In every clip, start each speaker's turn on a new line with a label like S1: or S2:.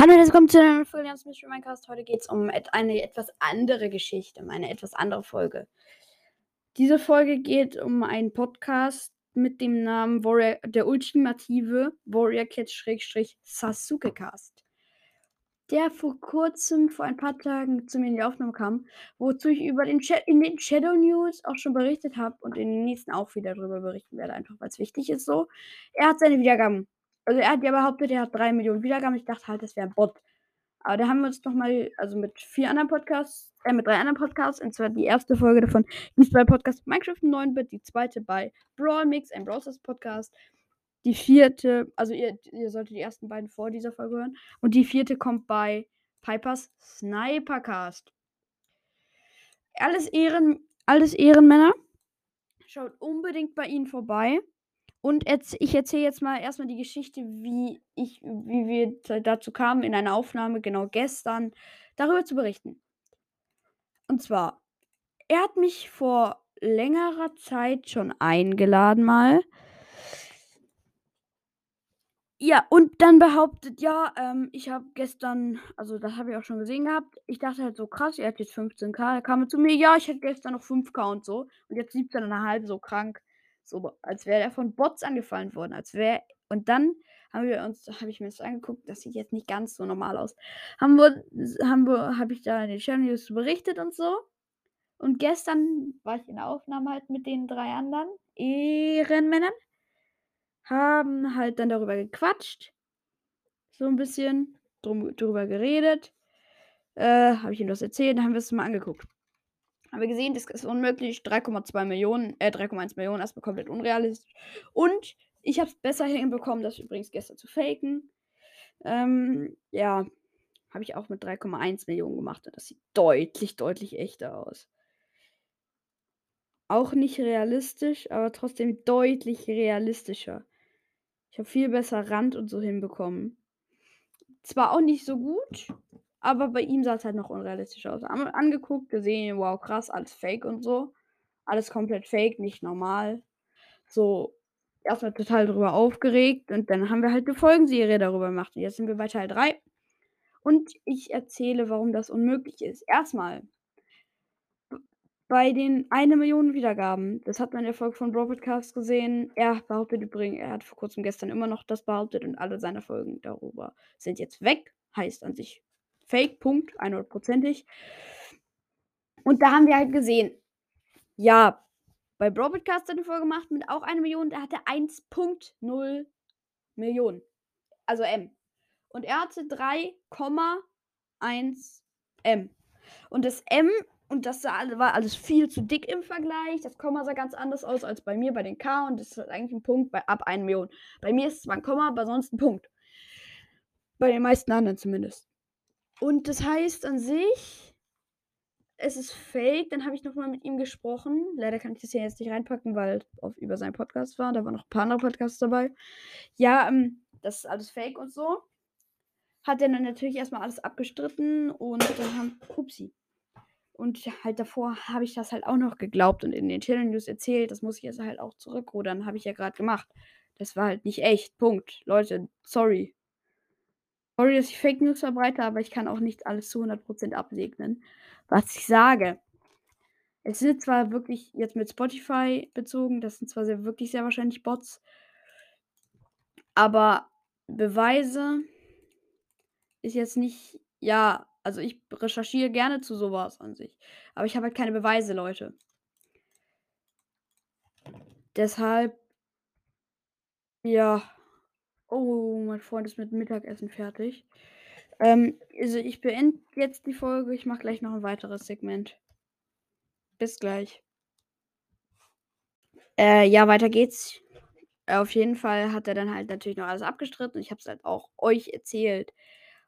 S1: Hallo und willkommen zu einer Folge des Mystery Minecast. Heute geht es um eine etwas andere Geschichte, um eine etwas andere Folge. Diese Folge geht um einen Podcast mit dem Namen Warrior, der ultimative Warrior Cat Sasuke Cast. Der vor kurzem, vor ein paar Tagen zu mir in die Aufnahme kam, wozu ich über den in den Shadow News auch schon berichtet habe und in den nächsten auch wieder darüber berichten werde, einfach weil es wichtig ist so. Er hat seine Wiedergaben also er hat ja behauptet, er hat drei Millionen Wiedergaben. Ich dachte halt, das wäre ein Bot. Aber da haben wir uns nochmal, also mit vier anderen Podcasts, äh, mit drei anderen Podcasts, und zwar die erste Folge davon ist bei Podcast Minecraft 9-Bit, die zweite bei Brawl Mix, ein Browsers Podcast, die vierte, also ihr, ihr solltet die ersten beiden vor dieser Folge hören, und die vierte kommt bei Pipers Snipercast. Alles Ehren, alles Ehrenmänner. Schaut unbedingt bei ihnen vorbei. Und ich erzähle jetzt mal erstmal die Geschichte, wie ich, wie wir dazu kamen, in einer Aufnahme, genau gestern, darüber zu berichten. Und zwar, er hat mich vor längerer Zeit schon eingeladen mal. Ja, und dann behauptet, ja, ähm, ich habe gestern, also das habe ich auch schon gesehen gehabt. Ich dachte halt so krass, er hat jetzt 15k. Er kam zu mir, ja, ich hatte gestern noch 5k und so. Und jetzt 17,5, so krank. So, als wäre er von Bots angefallen worden. Als wäre. Und dann haben wir uns, habe ich mir das angeguckt, das sieht jetzt nicht ganz so normal aus. Haben wir, haben wir, habe ich da in den Channel News berichtet und so. Und gestern war ich in der Aufnahme halt mit den drei anderen Ehrenmännern. Haben halt dann darüber gequatscht. So ein bisschen drum, drüber geredet. Äh, habe ich ihm das erzählt, dann haben wir es mal angeguckt. Haben wir gesehen, das ist unmöglich. 3,2 Millionen, äh, 3,1 Millionen, erstmal komplett unrealistisch. Und ich habe es besser hinbekommen, das übrigens gestern zu faken. Ähm, ja, habe ich auch mit 3,1 Millionen gemacht. Und das sieht deutlich, deutlich echter aus. Auch nicht realistisch, aber trotzdem deutlich realistischer. Ich habe viel besser Rand und so hinbekommen. Zwar auch nicht so gut, aber bei ihm sah es halt noch unrealistisch aus. An angeguckt, gesehen, wow, krass, alles fake und so. Alles komplett fake, nicht normal. So, erstmal total drüber aufgeregt und dann haben wir halt eine Folgenserie darüber gemacht. Und jetzt sind wir bei Teil 3. Und ich erzähle, warum das unmöglich ist. Erstmal, bei den 1 Million Wiedergaben, das hat man in der Folge von Bro gesehen. Er behauptet übrigens, er hat vor kurzem gestern immer noch das behauptet und alle seine Folgen darüber sind jetzt weg. Heißt an sich Fake, Punkt, 100%ig. Und da haben wir halt gesehen, ja, bei Broadcast hat eine Folge gemacht mit auch eine Million, der hatte 1.0 Millionen. Also M. Und er hatte 3,1 M. Und das M, und das war alles viel zu dick im Vergleich. Das Komma sah ganz anders aus als bei mir bei den K. Und das ist eigentlich ein Punkt bei ab 1 Million. Bei mir ist es zwar ein Komma, aber sonst ein Punkt. Bei den meisten anderen zumindest. Und das heißt an sich, es ist fake. Dann habe ich nochmal mit ihm gesprochen. Leider kann ich das hier jetzt nicht reinpacken, weil auf über seinen Podcast war. Da waren noch ein paar andere Podcasts dabei. Ja, ähm, das ist alles fake und so. Hat er dann natürlich erstmal alles abgestritten und dann haben. Upsi. Und halt davor habe ich das halt auch noch geglaubt und in den Channel News erzählt. Das muss ich jetzt halt auch zurückrudern. Habe ich ja gerade gemacht. Das war halt nicht echt. Punkt. Leute, sorry. Sorry, dass ich Fake News verbreite, aber ich kann auch nicht alles zu 100% absegnen, was ich sage. Es sind zwar wirklich jetzt mit Spotify bezogen, das sind zwar sehr, wirklich sehr wahrscheinlich Bots, aber Beweise ist jetzt nicht, ja, also ich recherchiere gerne zu sowas an sich, aber ich habe halt keine Beweise, Leute. Deshalb, ja, Oh, mein Freund ist mit Mittagessen fertig. Ähm, also ich beende jetzt die Folge. Ich mache gleich noch ein weiteres Segment. Bis gleich. Äh, ja, weiter geht's. Auf jeden Fall hat er dann halt natürlich noch alles abgestritten. Ich habe es halt auch euch erzählt.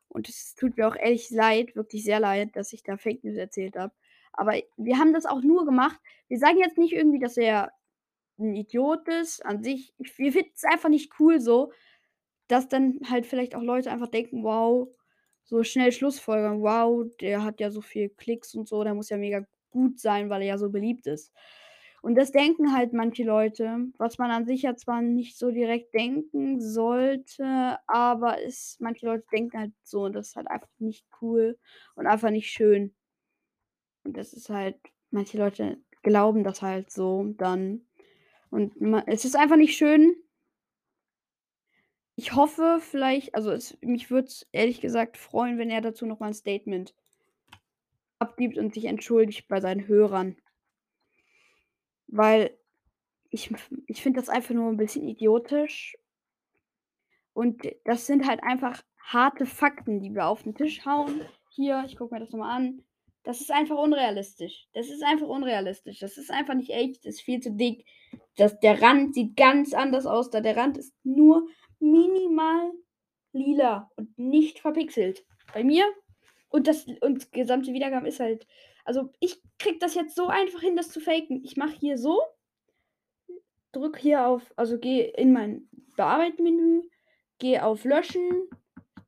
S1: Und es tut mir auch ehrlich leid, wirklich sehr leid, dass ich da Fake News erzählt habe. Aber wir haben das auch nur gemacht. Wir sagen jetzt nicht irgendwie, dass er ein Idiot ist an sich. Wir finden es einfach nicht cool so, dass dann halt vielleicht auch Leute einfach denken, wow, so schnell Schlussfolgern, wow, der hat ja so viel Klicks und so, der muss ja mega gut sein, weil er ja so beliebt ist. Und das denken halt manche Leute, was man an sich ja zwar nicht so direkt denken sollte, aber es manche Leute denken halt so und das ist halt einfach nicht cool und einfach nicht schön. Und das ist halt manche Leute glauben das halt so dann. Und ma es ist einfach nicht schön. Ich hoffe vielleicht also, es mich würde es ehrlich gesagt freuen, wenn er dazu noch mal 'n Statement abgibt und sich entschuldigt bei seinen Hörern. Weil ich ich finde das einfach nur 'n bisschen idiotisch. Und das sind halt einfach harte Fakten, die wir auf 'n Tisch hauen. Hier, ich gucke mir das noch mal an. Das ist einfach unrealistisch. Das ist einfach unrealistisch. Das ist einfach nicht echt, ist viel zu dick. Das der Rand sieht ganz anders aus da. Der Rand ist nur minimal lila und nicht verpixelt. Bei mir und das und gesamte Wiedergaben ist halt also, ich kriege das jetzt so einfach hin, das zu faken. Ich mache hier so drücke hier auf also, gehe in mein Bearbeiten-Menü, gehe auf Löschen,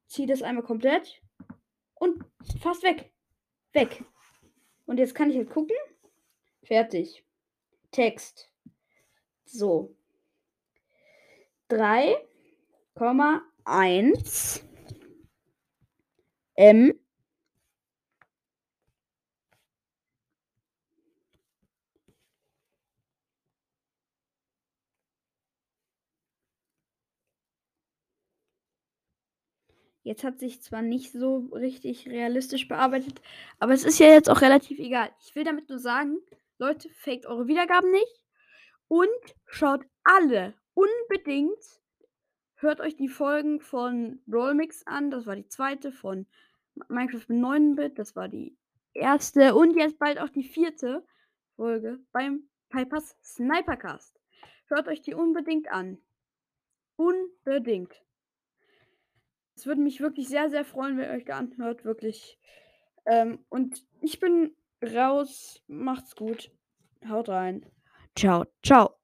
S1: ziehe das einmal komplett und fast weg. Weg. Und jetzt kann ich halt gucken. Fertig. Text. So. 3,1 M Jetzt hat sich zwar nicht so richtig realistisch bearbeitet, aber es ist ja jetzt auch relativ egal. Ich will damit nur sagen, Leute, faked eure Wiedergaben nicht und schaut alle unbedingt hört euch die Folgen von Brawlmix an, das war die zweite, von Minecraft mit 9-Bit, das war die erste und jetzt bald auch die vierte Folge beim Pipers Snipercast. Hört euch die unbedingt an. Unbedingt. Es würde mich wirklich sehr, sehr freuen, wenn ihr euch anhört, wirklich. Ähm, und ich bin raus. Macht's gut. Haut rein. Ciao, ciao.